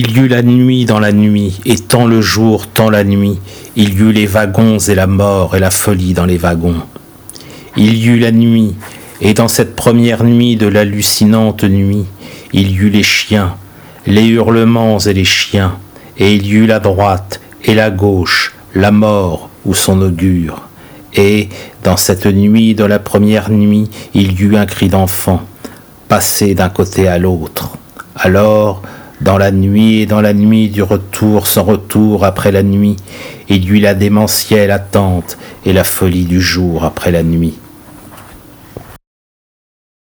Il y eut la nuit dans la nuit, et tant le jour, tant la nuit. Il y eut les wagons et la mort et la folie dans les wagons. Il y eut la nuit, et dans cette première nuit de l'hallucinante nuit, il y eut les chiens, les hurlements et les chiens, et il y eut la droite et la gauche, la mort ou son augure. Et, dans cette nuit de la première nuit, il y eut un cri d'enfant, passé d'un côté à l'autre. Alors, dans la nuit et dans la nuit du retour sans retour après la nuit, y eut la démentielle attente et la folie du jour après la nuit.